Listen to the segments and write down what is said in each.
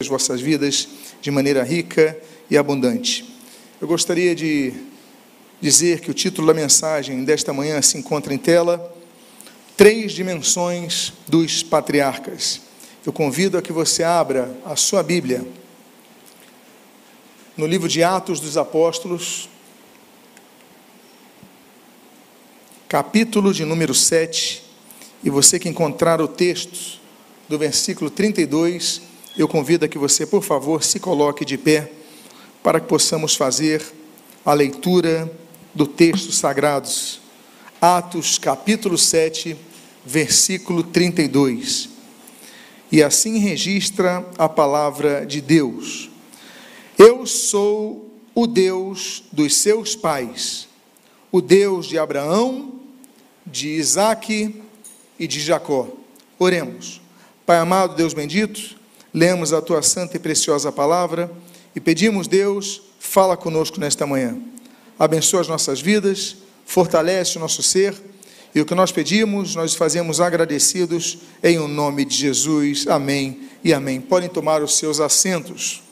as vossas vidas de maneira rica e abundante. Eu gostaria de dizer que o título da mensagem desta manhã se encontra em tela: Três dimensões dos patriarcas. Eu convido a que você abra a sua Bíblia no livro de Atos dos Apóstolos, capítulo de número 7, e você que encontrar o texto do versículo 32 eu convido a que você, por favor, se coloque de pé para que possamos fazer a leitura do texto sagrado. Atos capítulo 7, versículo 32. E assim registra a palavra de Deus: Eu sou o Deus dos seus pais, o Deus de Abraão, de Isaque e de Jacó. Oremos. Pai amado, Deus bendito, lemos a tua santa e preciosa palavra e pedimos, Deus, fala conosco nesta manhã. Abençoa as nossas vidas, fortalece o nosso ser e o que nós pedimos, nós fazemos agradecidos em o nome de Jesus. Amém e amém. Podem tomar os seus assentos.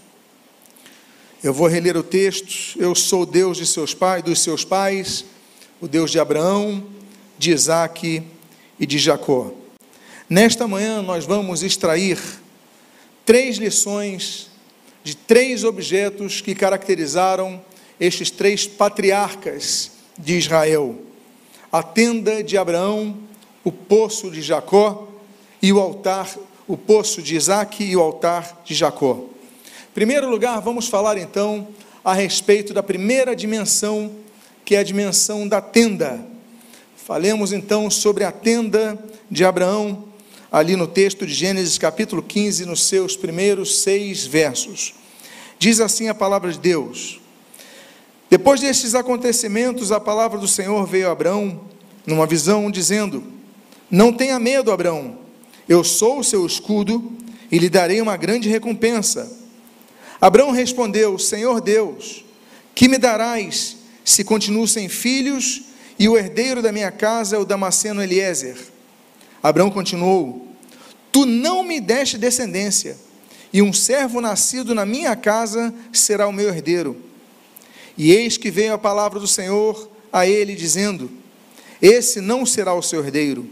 Eu vou reler o texto. Eu sou o Deus de seus pais, dos seus pais, o Deus de Abraão, de Isaque e de Jacó. Nesta manhã nós vamos extrair três lições de três objetos que caracterizaram estes três patriarcas de Israel: a tenda de Abraão, o poço de Jacó e o altar, o poço de Isaac e o altar de Jacó. Em primeiro lugar, vamos falar então a respeito da primeira dimensão, que é a dimensão da tenda. Falemos então sobre a tenda de Abraão, ali no texto de Gênesis capítulo 15, nos seus primeiros seis versos. Diz assim a palavra de Deus: Depois destes acontecimentos, a palavra do Senhor veio a Abraão numa visão, dizendo: Não tenha medo, Abraão, eu sou o seu escudo e lhe darei uma grande recompensa. Abraão respondeu: Senhor Deus, que me darás se continuo sem filhos e o herdeiro da minha casa é o Damasceno Eliezer? Abraão continuou: Tu não me deste descendência, e um servo nascido na minha casa será o meu herdeiro. E eis que veio a palavra do Senhor a ele, dizendo: Esse não será o seu herdeiro.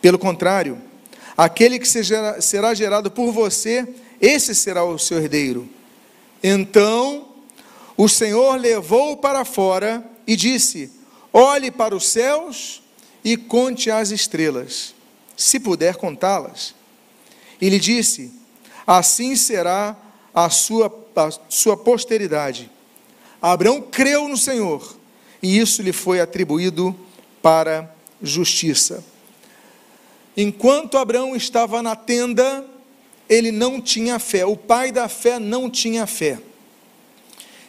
Pelo contrário, aquele que será gerado por você, esse será o seu herdeiro. Então o Senhor levou-o para fora e disse: Olhe para os céus e conte as estrelas se puder contá-las. E lhe disse: Assim será a sua, a sua posteridade. Abraão creu no Senhor, e isso lhe foi atribuído para justiça. Enquanto Abraão estava na tenda, ele não tinha fé, o pai da fé não tinha fé.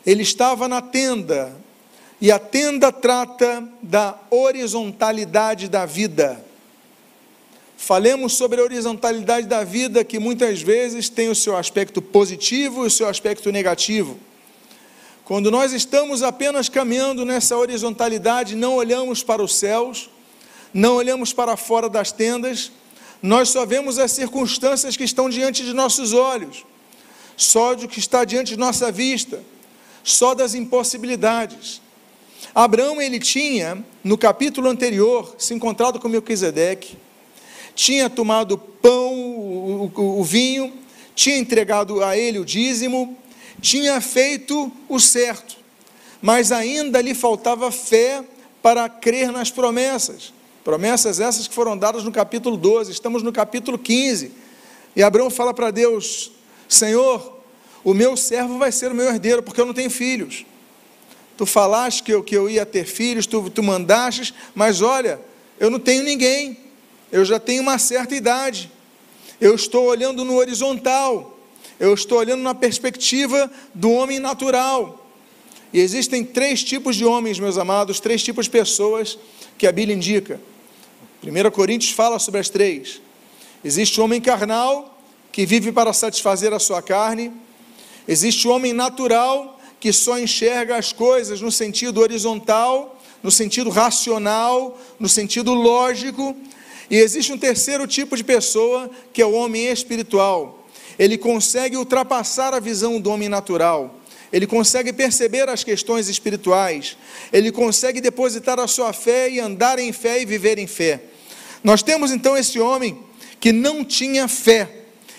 Ele estava na tenda, e a tenda trata da horizontalidade da vida. Falemos sobre a horizontalidade da vida, que muitas vezes tem o seu aspecto positivo e o seu aspecto negativo. Quando nós estamos apenas caminhando nessa horizontalidade, não olhamos para os céus, não olhamos para fora das tendas, nós só vemos as circunstâncias que estão diante de nossos olhos, só do que está diante de nossa vista, só das impossibilidades. Abraão, ele tinha, no capítulo anterior, se encontrado com Melquisedeque, tinha tomado pão, o, o, o vinho, tinha entregado a ele o dízimo, tinha feito o certo, mas ainda lhe faltava fé para crer nas promessas. Promessas essas que foram dadas no capítulo 12, estamos no capítulo 15. E Abraão fala para Deus: Senhor, o meu servo vai ser o meu herdeiro, porque eu não tenho filhos. Tu falaste que eu, que eu ia ter filhos, tu, tu mandaste, mas olha, eu não tenho ninguém eu já tenho uma certa idade, eu estou olhando no horizontal, eu estou olhando na perspectiva do homem natural. E existem três tipos de homens, meus amados, três tipos de pessoas que a Bíblia indica. 1 Coríntios fala sobre as três. Existe o homem carnal, que vive para satisfazer a sua carne. Existe o homem natural, que só enxerga as coisas no sentido horizontal, no sentido racional, no sentido lógico. E existe um terceiro tipo de pessoa, que é o homem espiritual. ele consegue ultrapassar a visão do homem natural, ele consegue perceber as questões espirituais, ele consegue depositar a sua fé e andar em fé e viver em fé. Nós temos então esse homem que não tinha fé,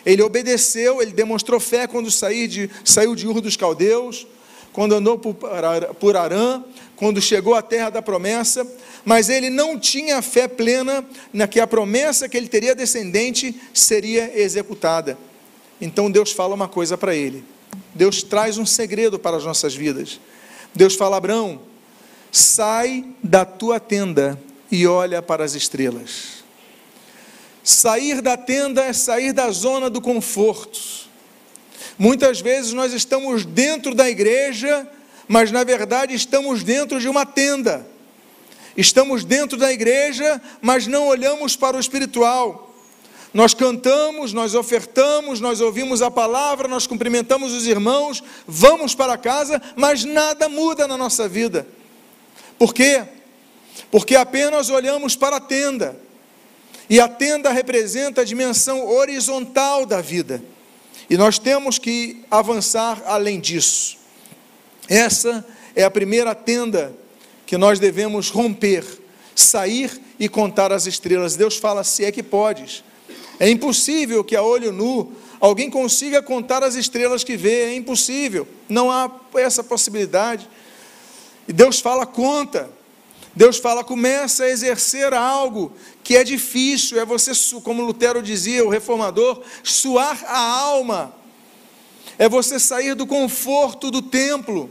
ele obedeceu, ele demonstrou fé quando saiu de, saiu de Ur dos Caldeus, quando andou por Arã, quando chegou à terra da promessa, mas ele não tinha fé plena na que a promessa que ele teria descendente seria executada. Então Deus fala uma coisa para ele. Deus traz um segredo para as nossas vidas. Deus fala: Abraão, sai da tua tenda e olha para as estrelas. Sair da tenda é sair da zona do conforto. Muitas vezes nós estamos dentro da igreja, mas na verdade estamos dentro de uma tenda. Estamos dentro da igreja, mas não olhamos para o espiritual. Nós cantamos, nós ofertamos, nós ouvimos a palavra, nós cumprimentamos os irmãos, vamos para casa, mas nada muda na nossa vida. Por quê? Porque apenas olhamos para a tenda. E a tenda representa a dimensão horizontal da vida. E nós temos que avançar além disso. Essa é a primeira tenda que nós devemos romper, sair e contar as estrelas. Deus fala: se é que podes. É impossível que a olho nu alguém consiga contar as estrelas que vê, é impossível, não há essa possibilidade. E Deus fala: conta. Deus fala: começa a exercer algo que é difícil, é você, como Lutero dizia, o reformador, suar a alma, é você sair do conforto do templo,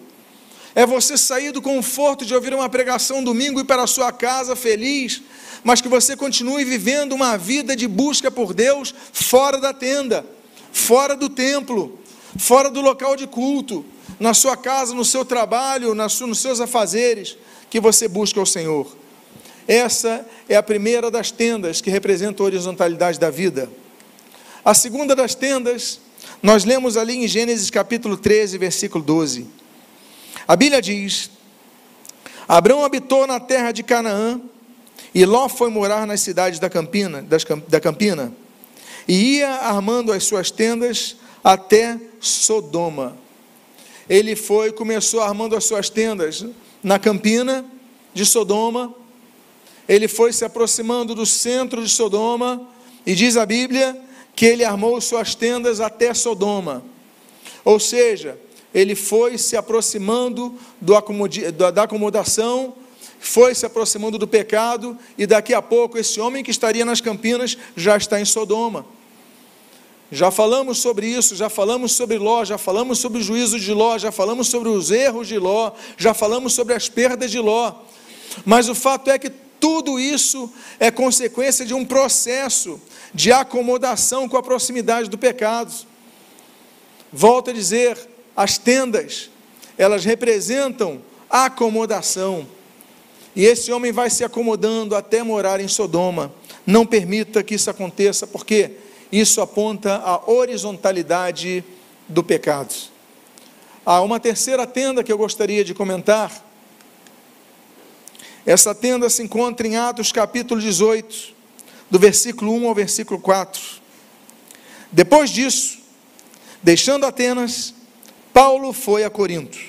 é você sair do conforto de ouvir uma pregação domingo e ir para a sua casa feliz, mas que você continue vivendo uma vida de busca por Deus fora da tenda, fora do templo, fora do local de culto, na sua casa, no seu trabalho, nos seus afazeres, que você busca o Senhor. Essa é a primeira das tendas que representa a horizontalidade da vida. A segunda das tendas, nós lemos ali em Gênesis capítulo 13, versículo 12. A Bíblia diz: Abraão habitou na terra de Canaã e Ló foi morar nas cidades da Campina, das, da Campina, e ia armando as suas tendas até Sodoma. Ele foi, começou armando as suas tendas na Campina de Sodoma. Ele foi se aproximando do centro de Sodoma, e diz a Bíblia que ele armou suas tendas até Sodoma. Ou seja, ele foi se aproximando do da acomodação foi se aproximando do pecado, e daqui a pouco esse homem que estaria nas Campinas já está em Sodoma. Já falamos sobre isso, já falamos sobre Ló, já falamos sobre o juízo de Ló, já falamos sobre os erros de Ló, já falamos sobre as perdas de Ló. Mas o fato é que tudo isso é consequência de um processo de acomodação com a proximidade do pecado. Volto a dizer, as tendas, elas representam acomodação. E esse homem vai se acomodando até morar em Sodoma. Não permita que isso aconteça, porque isso aponta a horizontalidade do pecado. Há uma terceira tenda que eu gostaria de comentar. Essa tenda se encontra em Atos capítulo 18, do versículo 1 ao versículo 4. Depois disso, deixando Atenas, Paulo foi a Corinto.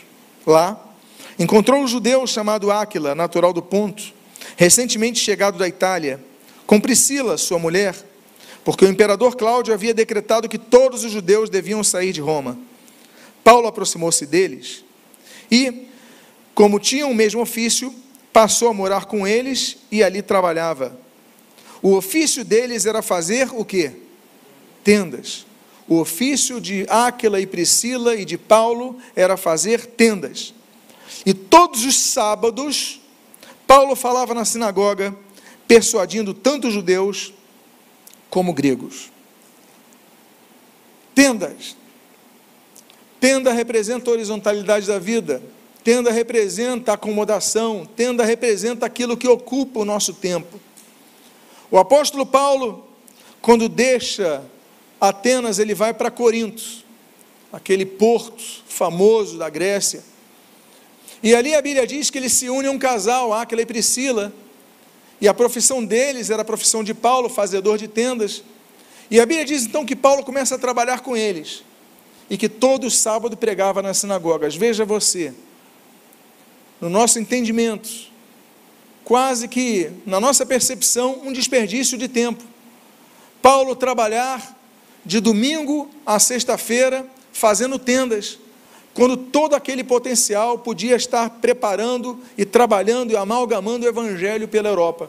Lá, Encontrou um judeu chamado Áquila, natural do Ponto, recentemente chegado da Itália, com Priscila, sua mulher, porque o imperador Cláudio havia decretado que todos os judeus deviam sair de Roma. Paulo aproximou-se deles e, como tinham o mesmo ofício, passou a morar com eles e ali trabalhava. O ofício deles era fazer o quê? Tendas. O ofício de Áquila e Priscila e de Paulo era fazer tendas. E todos os sábados, Paulo falava na sinagoga, persuadindo tanto judeus como gregos. Tendas. Tenda representa a horizontalidade da vida. Tenda representa acomodação. Tenda representa aquilo que ocupa o nosso tempo. O apóstolo Paulo, quando deixa Atenas, ele vai para Corinto, aquele porto famoso da Grécia. E ali a Bíblia diz que ele se une a um casal, Áquila e Priscila, e a profissão deles era a profissão de Paulo, fazedor de tendas. E a Bíblia diz então que Paulo começa a trabalhar com eles e que todo sábado pregava nas sinagogas. Veja você, no nosso entendimento, quase que na nossa percepção, um desperdício de tempo. Paulo trabalhar de domingo a sexta-feira fazendo tendas, quando todo aquele potencial podia estar preparando e trabalhando e amalgamando o evangelho pela Europa.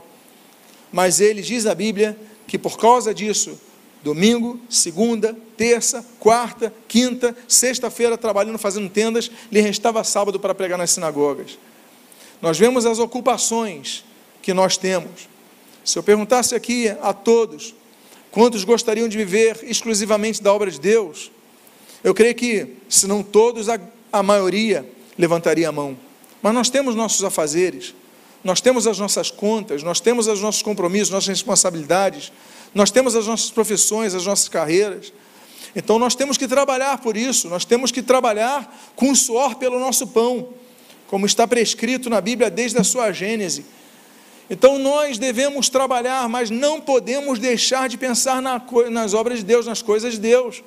Mas ele diz a Bíblia que por causa disso, domingo, segunda, terça, quarta, quinta, sexta-feira trabalhando fazendo tendas, lhe restava sábado para pregar nas sinagogas. Nós vemos as ocupações que nós temos. Se eu perguntasse aqui a todos, quantos gostariam de viver exclusivamente da obra de Deus, eu creio que, se não todos, a, a maioria levantaria a mão. Mas nós temos nossos afazeres, nós temos as nossas contas, nós temos os nossos compromissos, nossas responsabilidades, nós temos as nossas profissões, as nossas carreiras. Então nós temos que trabalhar por isso, nós temos que trabalhar com suor pelo nosso pão, como está prescrito na Bíblia desde a sua Gênese. Então nós devemos trabalhar, mas não podemos deixar de pensar na, nas obras de Deus, nas coisas de Deus.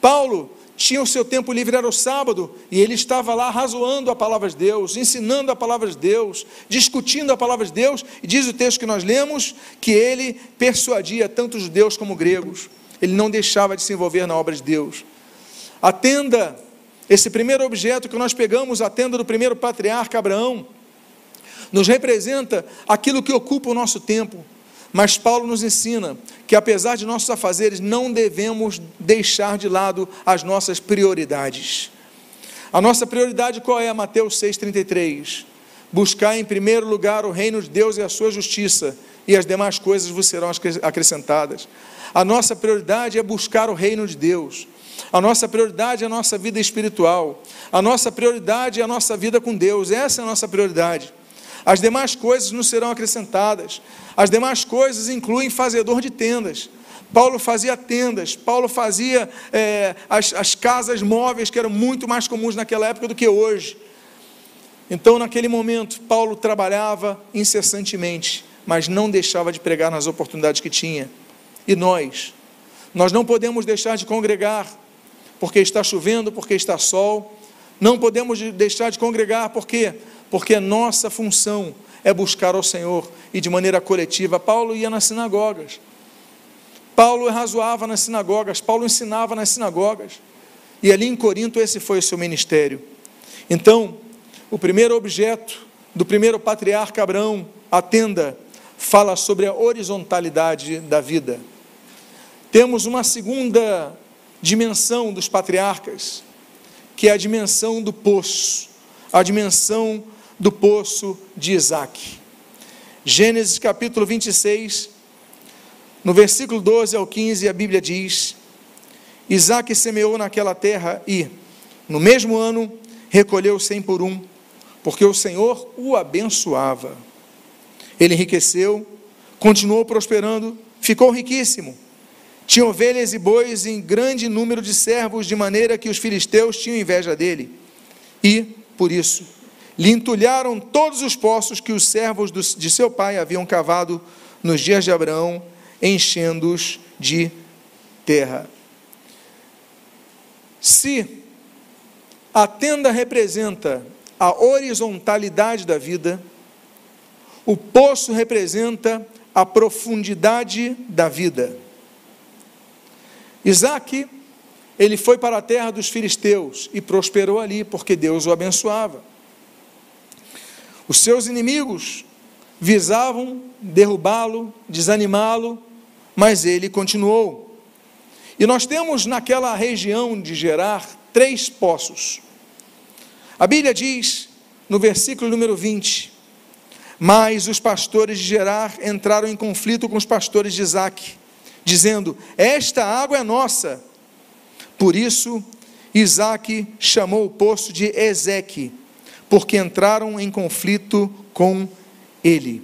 Paulo tinha o seu tempo livre, era o sábado, e ele estava lá razoando a palavra de Deus, ensinando a palavra de Deus, discutindo a palavra de Deus, e diz o texto que nós lemos que ele persuadia tanto judeus como gregos, ele não deixava de se envolver na obra de Deus. A tenda, esse primeiro objeto que nós pegamos, a tenda do primeiro patriarca Abraão, nos representa aquilo que ocupa o nosso tempo, mas Paulo nos ensina que, apesar de nossos afazeres, não devemos deixar de lado as nossas prioridades. A nossa prioridade qual é? Mateus 6,33. Buscar em primeiro lugar o reino de Deus e a sua justiça, e as demais coisas vos serão acrescentadas. A nossa prioridade é buscar o reino de Deus. A nossa prioridade é a nossa vida espiritual. A nossa prioridade é a nossa vida com Deus. Essa é a nossa prioridade. As demais coisas nos serão acrescentadas. As demais coisas incluem fazedor de tendas. Paulo fazia tendas, Paulo fazia é, as, as casas móveis que eram muito mais comuns naquela época do que hoje. Então, naquele momento, Paulo trabalhava incessantemente, mas não deixava de pregar nas oportunidades que tinha. E nós? Nós não podemos deixar de congregar porque está chovendo, porque está sol. Não podemos deixar de congregar porque porque nossa função é buscar ao Senhor e de maneira coletiva. Paulo ia nas sinagogas, Paulo razoava nas sinagogas, Paulo ensinava nas sinagogas, e ali em Corinto esse foi o seu ministério. Então, o primeiro objeto do primeiro patriarca Abraão, a tenda, fala sobre a horizontalidade da vida. Temos uma segunda dimensão dos patriarcas, que é a dimensão do poço, a dimensão do poço de Isaac. Gênesis capítulo 26, no versículo 12 ao 15, a Bíblia diz: Isaac semeou naquela terra e, no mesmo ano, recolheu cem por um, porque o Senhor o abençoava. Ele enriqueceu, continuou prosperando, ficou riquíssimo. Tinha ovelhas e bois em grande número de servos, de maneira que os filisteus tinham inveja dele. E, por isso, lhe entulharam todos os poços que os servos de seu pai haviam cavado nos dias de Abraão, enchendo-os de terra. Se a tenda representa a horizontalidade da vida, o poço representa a profundidade da vida. Isaac, ele foi para a terra dos filisteus e prosperou ali, porque Deus o abençoava. Os seus inimigos visavam derrubá-lo, desanimá-lo, mas ele continuou. E nós temos naquela região de Gerar três poços. A Bíblia diz, no versículo número 20: Mas os pastores de Gerar entraram em conflito com os pastores de Isaac, dizendo: Esta água é nossa. Por isso, Isaac chamou o poço de Ezeque, porque entraram em conflito com ele.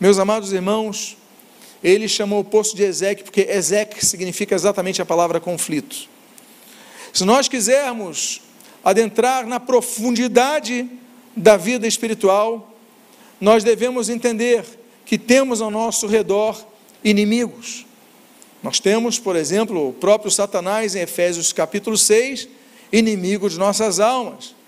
Meus amados irmãos, ele chamou o poço de Ezequiel, porque Ezequiel significa exatamente a palavra conflito. Se nós quisermos adentrar na profundidade da vida espiritual, nós devemos entender que temos ao nosso redor inimigos. Nós temos, por exemplo, o próprio Satanás em Efésios capítulo 6, inimigo de nossas almas.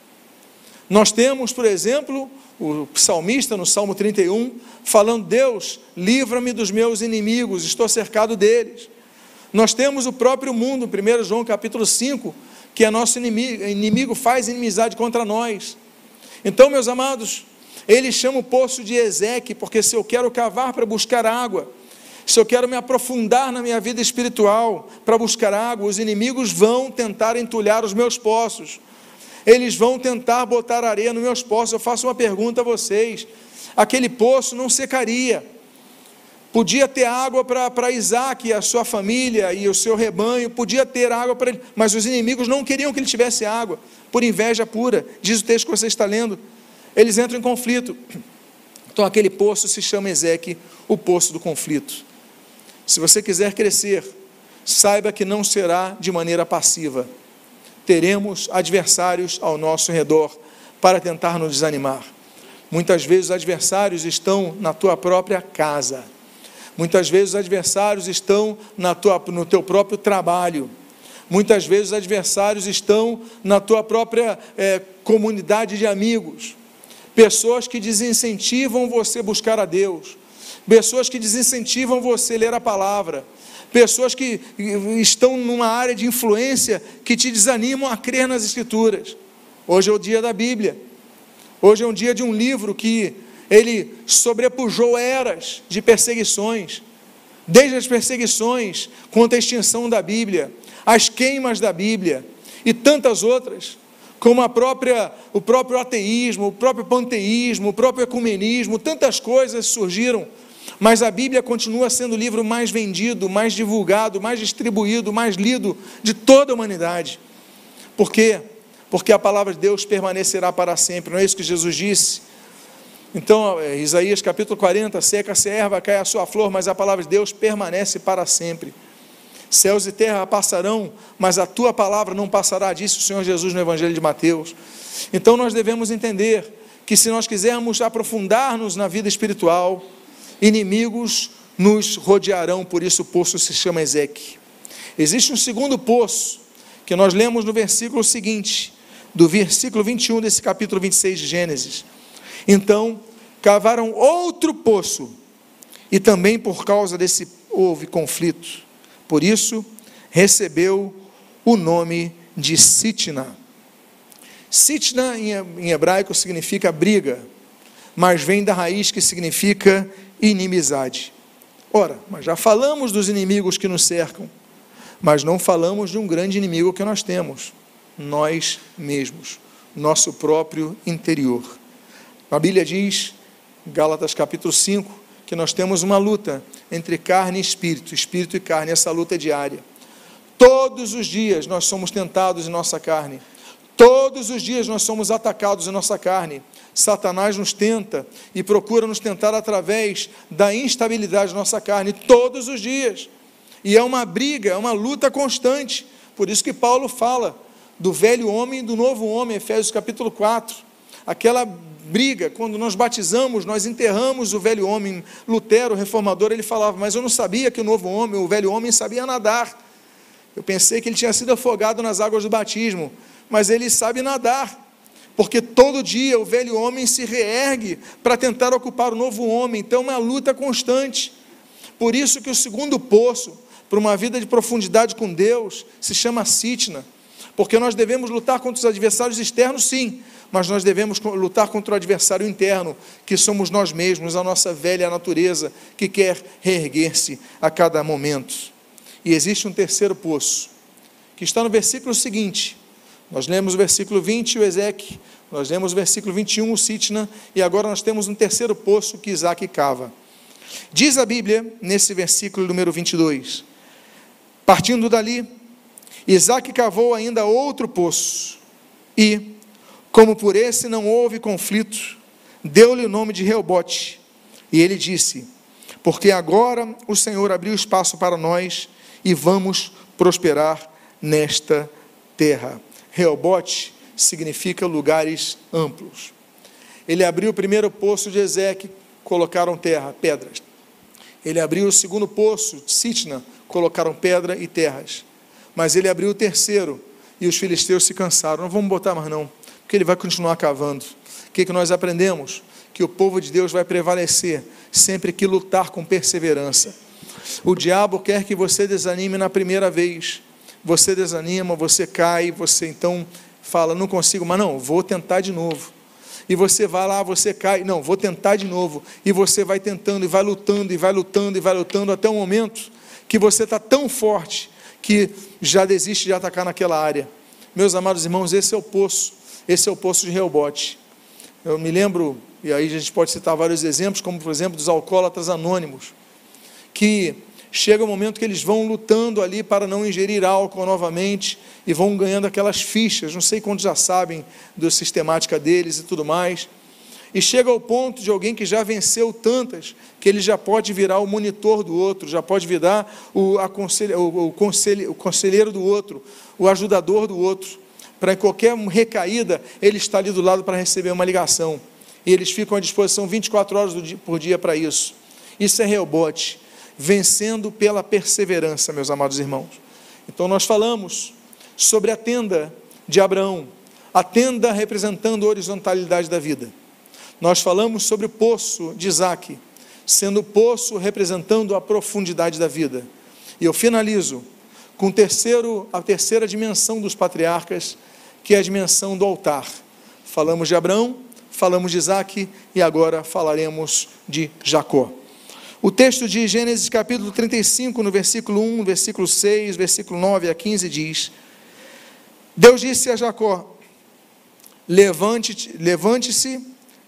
Nós temos, por exemplo, o salmista no Salmo 31, falando: Deus, livra-me dos meus inimigos, estou cercado deles. Nós temos o próprio mundo, 1 João capítulo 5, que é nosso inimigo, inimigo faz inimizade contra nós. Então, meus amados, ele chama o poço de Ezeque, porque se eu quero cavar para buscar água, se eu quero me aprofundar na minha vida espiritual para buscar água, os inimigos vão tentar entulhar os meus poços. Eles vão tentar botar areia nos meus poços. Eu faço uma pergunta a vocês: aquele poço não secaria. Podia ter água para Isaac e a sua família e o seu rebanho, podia ter água para ele, mas os inimigos não queriam que ele tivesse água, por inveja pura, diz o texto que você está lendo. Eles entram em conflito. Então aquele poço se chama Ezeque, o poço do conflito. Se você quiser crescer, saiba que não será de maneira passiva. Teremos adversários ao nosso redor para tentar nos desanimar. Muitas vezes os adversários estão na tua própria casa. Muitas vezes os adversários estão na tua, no teu próprio trabalho. Muitas vezes os adversários estão na tua própria é, comunidade de amigos. Pessoas que desincentivam você buscar a Deus pessoas que desincentivam você ler a palavra, pessoas que estão numa área de influência que te desanimam a crer nas Escrituras. Hoje é o dia da Bíblia, hoje é um dia de um livro que ele sobrepujou eras de perseguições, desde as perseguições contra a extinção da Bíblia, as queimas da Bíblia e tantas outras como a própria, o próprio ateísmo, o próprio panteísmo, o próprio ecumenismo, tantas coisas surgiram mas a Bíblia continua sendo o livro mais vendido, mais divulgado, mais distribuído, mais lido de toda a humanidade. Por quê? Porque a palavra de Deus permanecerá para sempre, não é isso que Jesus disse? Então, é, Isaías capítulo 40, seca-se a erva, cai a sua flor, mas a palavra de Deus permanece para sempre. Céus e terra passarão, mas a tua palavra não passará, disse o Senhor Jesus no Evangelho de Mateus. Então nós devemos entender que se nós quisermos aprofundar-nos na vida espiritual, inimigos nos rodearão, por isso o poço se chama Ezeque. Existe um segundo poço, que nós lemos no versículo seguinte, do versículo 21 desse capítulo 26 de Gênesis. Então, cavaram outro poço, e também por causa desse houve conflito. Por isso, recebeu o nome de Sitna. Sitna em hebraico significa briga, mas vem da raiz que significa inimizade. Ora, mas já falamos dos inimigos que nos cercam, mas não falamos de um grande inimigo que nós temos, nós mesmos, nosso próprio interior. A Bíblia diz, Gálatas capítulo 5, que nós temos uma luta entre carne e espírito, espírito e carne, essa luta é diária. Todos os dias nós somos tentados em nossa carne. Todos os dias nós somos atacados em nossa carne. Satanás nos tenta e procura nos tentar através da instabilidade da nossa carne todos os dias. E é uma briga, é uma luta constante. Por isso que Paulo fala do velho homem e do novo homem, Efésios capítulo 4. Aquela briga, quando nós batizamos, nós enterramos o velho homem. Lutero, reformador, ele falava, mas eu não sabia que o novo homem, o velho homem, sabia nadar. Eu pensei que ele tinha sido afogado nas águas do batismo, mas ele sabe nadar porque todo dia o velho homem se reergue para tentar ocupar o novo homem, então é uma luta constante. Por isso que o segundo poço para uma vida de profundidade com Deus se chama Sitna, porque nós devemos lutar contra os adversários externos, sim, mas nós devemos lutar contra o adversário interno, que somos nós mesmos, a nossa velha natureza, que quer reerguer-se a cada momento. E existe um terceiro poço, que está no versículo seguinte, nós lemos o versículo 20, o Ezeque, nós lemos o versículo 21, o Sitna, e agora nós temos um terceiro poço que Isaac cava. Diz a Bíblia, nesse versículo número 22, partindo dali, Isaac cavou ainda outro poço, e, como por esse não houve conflito, deu-lhe o nome de Reobote, e ele disse: Porque agora o Senhor abriu espaço para nós e vamos prosperar nesta terra. Reobote significa lugares amplos. Ele abriu o primeiro poço de Ezequiel, colocaram terra, pedras. Ele abriu o segundo poço, Sitna, colocaram pedra e terras. Mas ele abriu o terceiro e os filisteus se cansaram. Não vamos botar mais não, porque ele vai continuar cavando. O que, que nós aprendemos? Que o povo de Deus vai prevalecer sempre que lutar com perseverança. O diabo quer que você desanime na primeira vez. Você desanima, você cai, você então fala, não consigo, mas não, vou tentar de novo. E você vai lá, você cai, não, vou tentar de novo. E você vai tentando, e vai lutando, e vai lutando, e vai lutando, até o momento que você está tão forte que já desiste de atacar naquela área. Meus amados irmãos, esse é o poço, esse é o poço de Reobote. Eu me lembro, e aí a gente pode citar vários exemplos, como por exemplo dos alcoólatras anônimos, que chega o um momento que eles vão lutando ali para não ingerir álcool novamente e vão ganhando aquelas fichas, não sei quantos já sabem da sistemática deles e tudo mais. E chega ao ponto de alguém que já venceu tantas, que ele já pode virar o monitor do outro, já pode virar o, o, o, conselho, o conselheiro do outro, o ajudador do outro. Para qualquer recaída, ele está ali do lado para receber uma ligação. E eles ficam à disposição 24 horas por dia para isso. Isso é rebote vencendo pela perseverança, meus amados irmãos. Então nós falamos sobre a tenda de Abraão, a tenda representando a horizontalidade da vida. Nós falamos sobre o poço de Isaac, sendo o poço representando a profundidade da vida. E eu finalizo com terceiro, a terceira dimensão dos patriarcas, que é a dimensão do altar. Falamos de Abraão, falamos de Isaac e agora falaremos de Jacó. O texto de Gênesis capítulo 35, no versículo 1, versículo 6, versículo 9 a 15 diz: Deus disse a Jacó: Levante-se, levante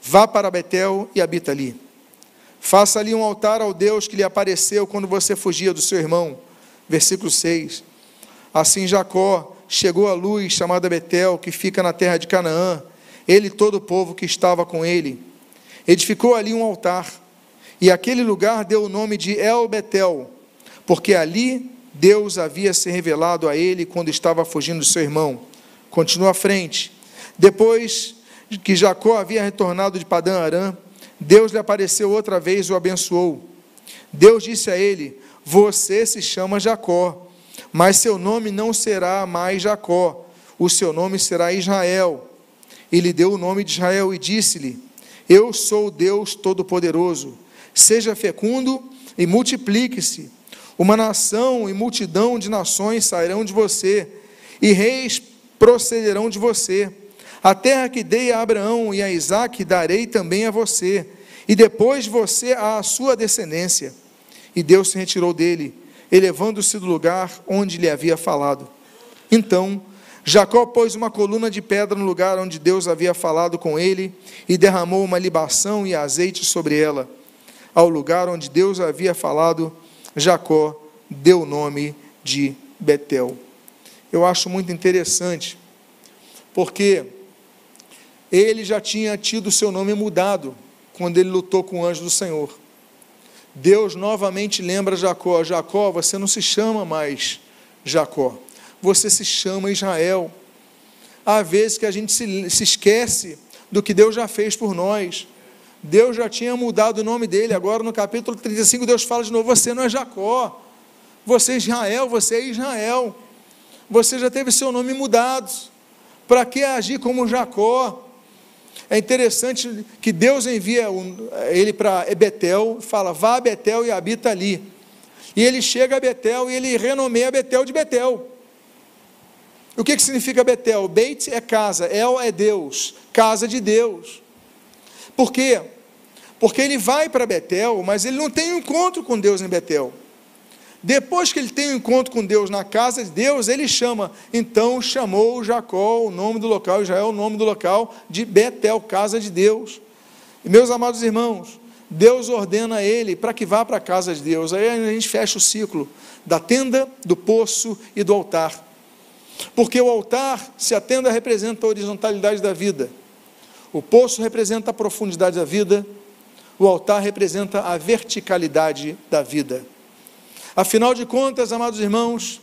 vá para Betel e habita ali. Faça ali um altar ao Deus que lhe apareceu quando você fugia do seu irmão. Versículo 6. Assim Jacó chegou à luz chamada Betel, que fica na terra de Canaã, ele e todo o povo que estava com ele. Edificou ali um altar e aquele lugar deu o nome de El Betel, porque ali Deus havia se revelado a ele quando estava fugindo do seu irmão. Continua à frente. Depois que Jacó havia retornado de Padã Arã, Deus lhe apareceu outra vez e o abençoou. Deus disse a ele: Você se chama Jacó, mas seu nome não será mais Jacó, o seu nome será Israel. E lhe deu o nome de Israel e disse-lhe: Eu sou Deus Todo-Poderoso Seja fecundo e multiplique-se. Uma nação e multidão de nações sairão de você, e reis procederão de você. A terra que dei a Abraão e a Isaque darei também a você, e depois de você a sua descendência. E Deus se retirou dele, elevando-se do lugar onde lhe havia falado. Então, Jacó pôs uma coluna de pedra no lugar onde Deus havia falado com ele, e derramou uma libação e azeite sobre ela ao lugar onde Deus havia falado, Jacó deu o nome de Betel. Eu acho muito interessante, porque ele já tinha tido seu nome mudado quando ele lutou com o anjo do Senhor. Deus novamente lembra Jacó: Jacó, você não se chama mais Jacó, você se chama Israel. Há vezes que a gente se, se esquece do que Deus já fez por nós. Deus já tinha mudado o nome dele, agora no capítulo 35 Deus fala de novo: você não é Jacó, você é Israel, você é Israel, você já teve seu nome mudado, para que agir como Jacó? É interessante que Deus envia ele para Betel, fala: vá a Betel e habita ali. E ele chega a Betel e ele renomeia Betel de Betel. O que, que significa Betel? Beit é casa, El é Deus, casa de Deus. Por quê? Porque ele vai para Betel, mas ele não tem um encontro com Deus em Betel. Depois que ele tem um encontro com Deus na casa de Deus, ele chama. Então chamou Jacó, o nome do local, Israel, o nome do local de Betel, casa de Deus. E meus amados irmãos, Deus ordena ele para que vá para a casa de Deus. Aí a gente fecha o ciclo da tenda, do poço e do altar. Porque o altar, se a tenda representa a horizontalidade da vida, o poço representa a profundidade da vida, o altar representa a verticalidade da vida. Afinal de contas, amados irmãos,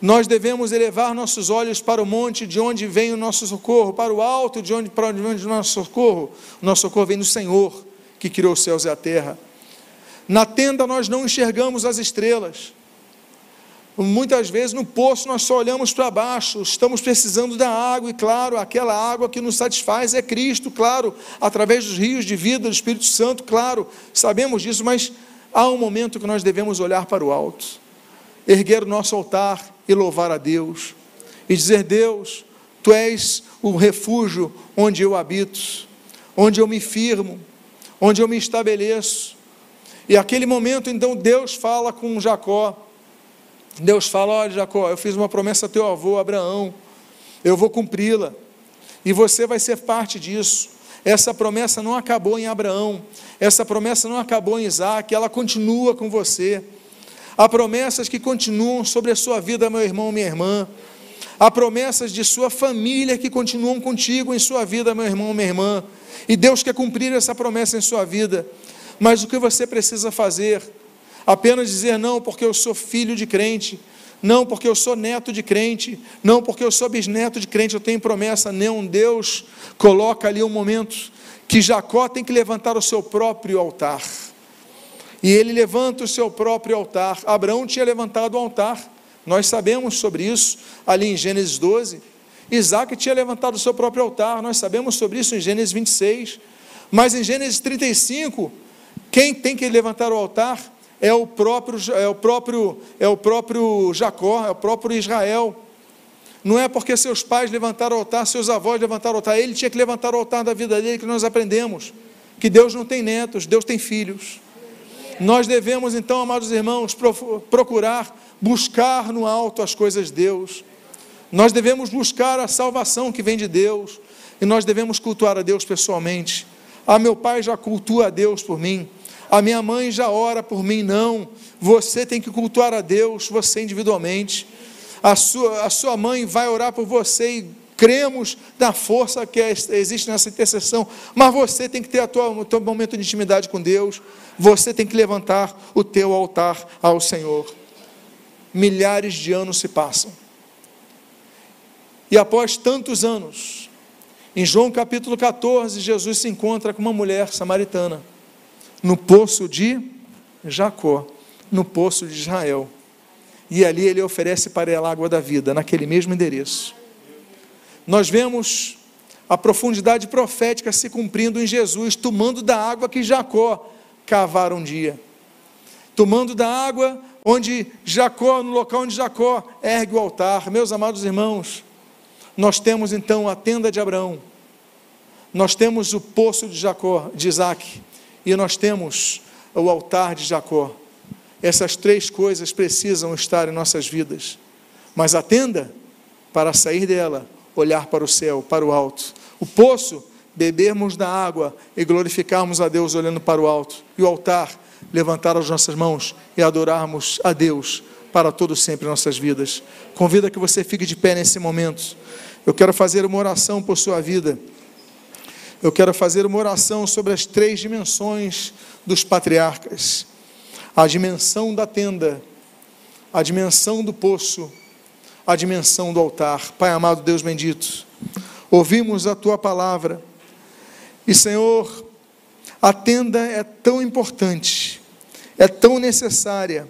nós devemos elevar nossos olhos para o monte de onde vem o nosso socorro, para o alto de onde para onde vem o nosso socorro. O nosso socorro vem do Senhor, que criou os céus e a terra. Na tenda nós não enxergamos as estrelas, Muitas vezes no poço nós só olhamos para baixo, estamos precisando da água, e claro, aquela água que nos satisfaz é Cristo, claro, através dos rios de vida do Espírito Santo, claro, sabemos disso, mas há um momento que nós devemos olhar para o alto, erguer o nosso altar e louvar a Deus, e dizer: Deus, Tu és o refúgio onde eu habito, onde eu me firmo, onde eu me estabeleço. E aquele momento, então, Deus fala com Jacó, Deus fala: Olha, Jacó, eu fiz uma promessa a teu avô Abraão, eu vou cumpri-la, e você vai ser parte disso. Essa promessa não acabou em Abraão, essa promessa não acabou em Isaac, ela continua com você. Há promessas que continuam sobre a sua vida, meu irmão, minha irmã. Há promessas de sua família que continuam contigo em sua vida, meu irmão, minha irmã. E Deus quer cumprir essa promessa em sua vida. Mas o que você precisa fazer? Apenas dizer não porque eu sou filho de crente, não porque eu sou neto de crente, não porque eu sou bisneto de crente, eu tenho promessa. Não, Deus coloca ali um momento que Jacó tem que levantar o seu próprio altar. E ele levanta o seu próprio altar. Abraão tinha levantado o altar, nós sabemos sobre isso ali em Gênesis 12. Isaac tinha levantado o seu próprio altar, nós sabemos sobre isso em Gênesis 26. Mas em Gênesis 35, quem tem que levantar o altar é o próprio, é o próprio, é o próprio Jacó, é o próprio Israel. Não é porque seus pais levantaram o altar, seus avós levantaram o altar, ele tinha que levantar o altar da vida dele que nós aprendemos. Que Deus não tem netos, Deus tem filhos. Nós devemos então, amados irmãos, procurar buscar no alto as coisas de Deus. Nós devemos buscar a salvação que vem de Deus e nós devemos cultuar a Deus pessoalmente. Ah, meu pai já cultua a Deus por mim a minha mãe já ora por mim, não. Você tem que cultuar a Deus, você individualmente. A sua, a sua mãe vai orar por você e cremos na força que existe nessa intercessão, mas você tem que ter o teu momento de intimidade com Deus, você tem que levantar o teu altar ao Senhor. Milhares de anos se passam. E após tantos anos, em João capítulo 14, Jesus se encontra com uma mulher samaritana no poço de Jacó, no poço de Israel. E ali ele oferece para ela a água da vida, naquele mesmo endereço. Nós vemos a profundidade profética se cumprindo em Jesus, tomando da água que Jacó cavara um dia. Tomando da água onde Jacó, no local onde Jacó ergue o altar. Meus amados irmãos, nós temos então a tenda de Abraão, nós temos o poço de Jacó, de Isaac, e nós temos o altar de Jacó. Essas três coisas precisam estar em nossas vidas. Mas a tenda, para sair dela, olhar para o céu, para o alto. O poço, bebermos da água e glorificarmos a Deus olhando para o alto. E o altar, levantar as nossas mãos e adorarmos a Deus para todo sempre em nossas vidas. Convido a que você fique de pé nesse momento. Eu quero fazer uma oração por sua vida eu quero fazer uma oração sobre as três dimensões dos patriarcas: a dimensão da tenda, a dimensão do poço, a dimensão do altar. Pai amado, Deus bendito, ouvimos a tua palavra e, Senhor, a tenda é tão importante, é tão necessária,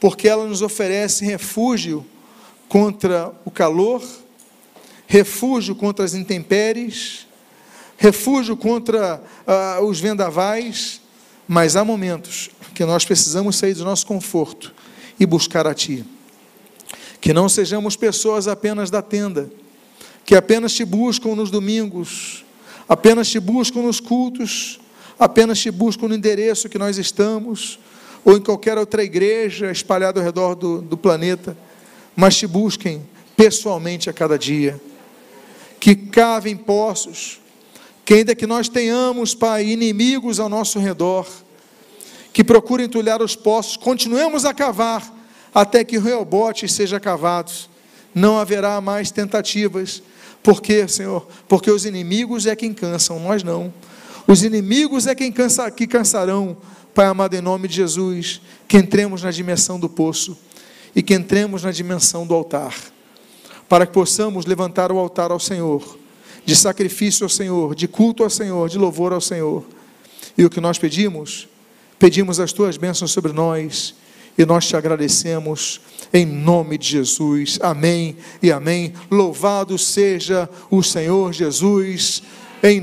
porque ela nos oferece refúgio contra o calor, refúgio contra as intempéries refúgio contra ah, os vendavais, mas há momentos que nós precisamos sair do nosso conforto e buscar a Ti. Que não sejamos pessoas apenas da tenda, que apenas te buscam nos domingos, apenas te buscam nos cultos, apenas te buscam no endereço que nós estamos, ou em qualquer outra igreja espalhada ao redor do, do planeta, mas te busquem pessoalmente a cada dia. Que cavem poços, que ainda que nós tenhamos, Pai, inimigos ao nosso redor, que procurem entulhar os poços, continuemos a cavar até que o rebote seja cavado. Não haverá mais tentativas. Por quê, Senhor? Porque os inimigos é quem cansam, nós não. Os inimigos é quem cansa, que cansarão. Pai amado, em nome de Jesus, que entremos na dimensão do poço e que entremos na dimensão do altar, para que possamos levantar o altar ao Senhor de sacrifício ao Senhor, de culto ao Senhor, de louvor ao Senhor. E o que nós pedimos? Pedimos as tuas bênçãos sobre nós e nós te agradecemos em nome de Jesus. Amém e amém. Louvado seja o Senhor Jesus. Em